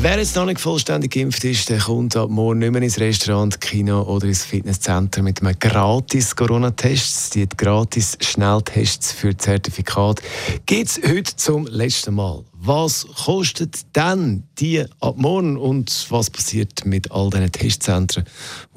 Wer jetzt noch nicht vollständig geimpft ist, der kommt ab morgen nicht mehr ins Restaurant, Kino oder ins Fitnesscenter mit einem gratis Corona-Test. Die gratis Schnelltests für Zertifikat gibt es heute zum letzten Mal. Was kostet denn die ab morgen und was passiert mit all diesen Testzentren,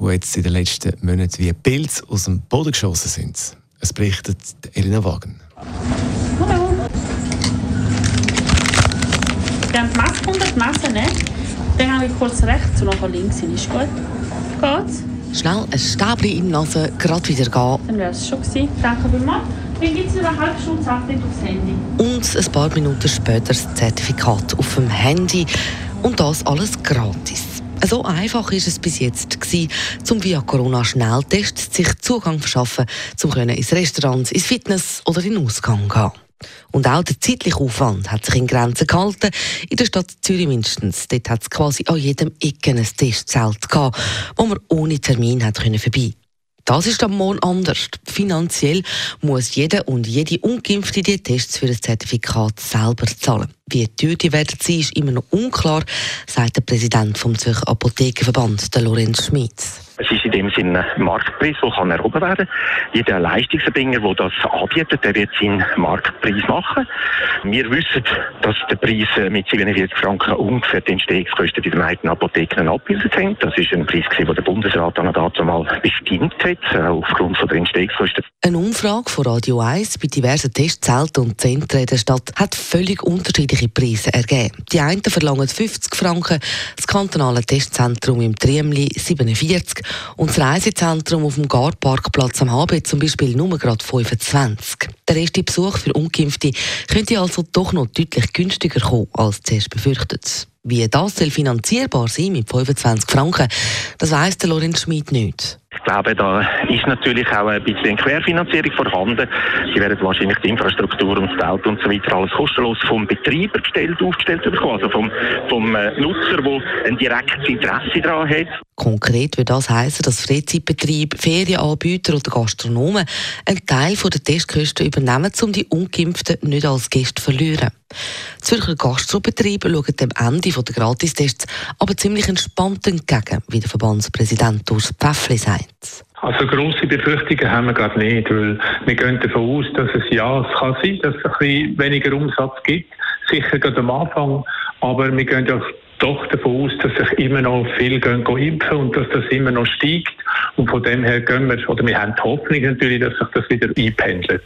die jetzt in den letzten Monaten wie Pilze aus dem Boden geschossen sind? Es berichtet Elena Wagen. Wir haben die Maske unter die Masse, ne? Dann habe ich kurz rechts und nachher links hin. Ist gut? Geht's? Schnell ein Stäbchen in die Nase, gerade wieder gehen. Dann wäre es schon gewesen. Danke vielmals. Dann gibt es in einer halben Stunde Update aufs Handy. Und ein paar Minuten später das Zertifikat auf dem Handy. Und das alles gratis. So einfach ist es bis jetzt gewesen, zum via Corona Schnelltests sich Zugang verschaffen, zum können ins Restaurant, ins Fitness oder in den Ausgang gehen. Und auch der zeitliche Aufwand hat sich in Grenzen gehalten. In der Stadt Zürich mindestens. Dort hat es quasi an jedem Ecken ein Testzelt gehabt, wo man ohne Termin hat können vorbei. Das ist am Morgen anders. Finanziell muss jeder und jede Ungeimpfte die Tests für das Zertifikat selber zahlen. Wie teuer die werden sein, ist immer noch unklar, sagt der Präsident vom Zürcher Apothekenverband, der Lorenz Schmitz. Es ist in dem Sinne ein Marktpreis, der kann erhoben werden Jeder Leistungserbringer, der das anbietet, der wird seinen Marktpreis machen. Wir wissen, dass der Preis mit 47 Franken ungefähr die Entstehungskosten in den meisten Apotheken abgebildet hat. Das ist ein Preis, den der Bundesrat dann dazu mal bestimmt hat, äh, aufgrund der Entstehungskosten. Eine Umfrage von Radio 1 bei diversen Testzelten und Zentren der Stadt hat völlig unterschiedliche Preise ergeben. Die einen verlangen 50 Franken, das kantonale Testzentrum im Triemli 47 und das Reisezentrum auf dem Garparkplatz am HB zum Beispiel nur gerade 25. Der erste Besuch für Ungeimpfte könnte also doch noch deutlich günstiger kommen als zuerst befürchtet. Wie das soll finanzierbar sein mit 25 Franken, das weiss der Lorenz Schmid nicht. Ich glaube, da ist natürlich auch ein bisschen Querfinanzierung vorhanden. Sie werden wahrscheinlich die Infrastruktur und das Auto und so weiter alles kostenlos vom Betreiber gestellt, aufgestellt bekommen, also vom, vom äh, Nutzer, der ein direktes Interesse daran hat. Konkret würde das heißen, dass Freizeitbetriebe, Ferienanbieter oder Gastronomen einen Teil der Testkosten übernehmen, um die Ungeimpften nicht als Gäste zu verlieren. Zürcher Gastrobetriebe schauen dem Ende der Gratistests aber ziemlich entspannt entgegen, wie der Verbandspräsident Urs Pfäffli sagt. Also grosse Befürchtungen haben wir gerade nicht, weil wir gehen davon aus, dass es ja, es kann sein, dass es ein bisschen weniger Umsatz gibt, sicher gerade am Anfang, aber wir gehen ja doch davon aus, dass sich immer noch viel gehen, gehen impfen und dass das immer noch steigt und von dem her gehen wir, oder wir haben die Hoffnung natürlich, dass sich das wieder einpendelt.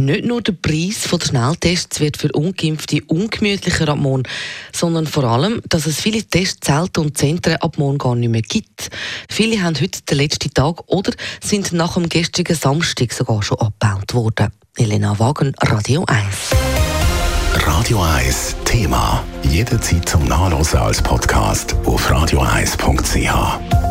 Nicht nur der Preis der Schnelltests wird für Ungeimpfte ungemütlicher ab morgen, sondern vor allem, dass es viele Testzelte und Zentren ab morgen gar nicht mehr gibt. Viele haben heute den letzten Tag oder sind nach dem gestrigen Samstag sogar schon abgebaut worden. Elena Wagen, Radio 1. Radio 1 Thema. Jederzeit zum Nachlesen als Podcast auf radio1.ch.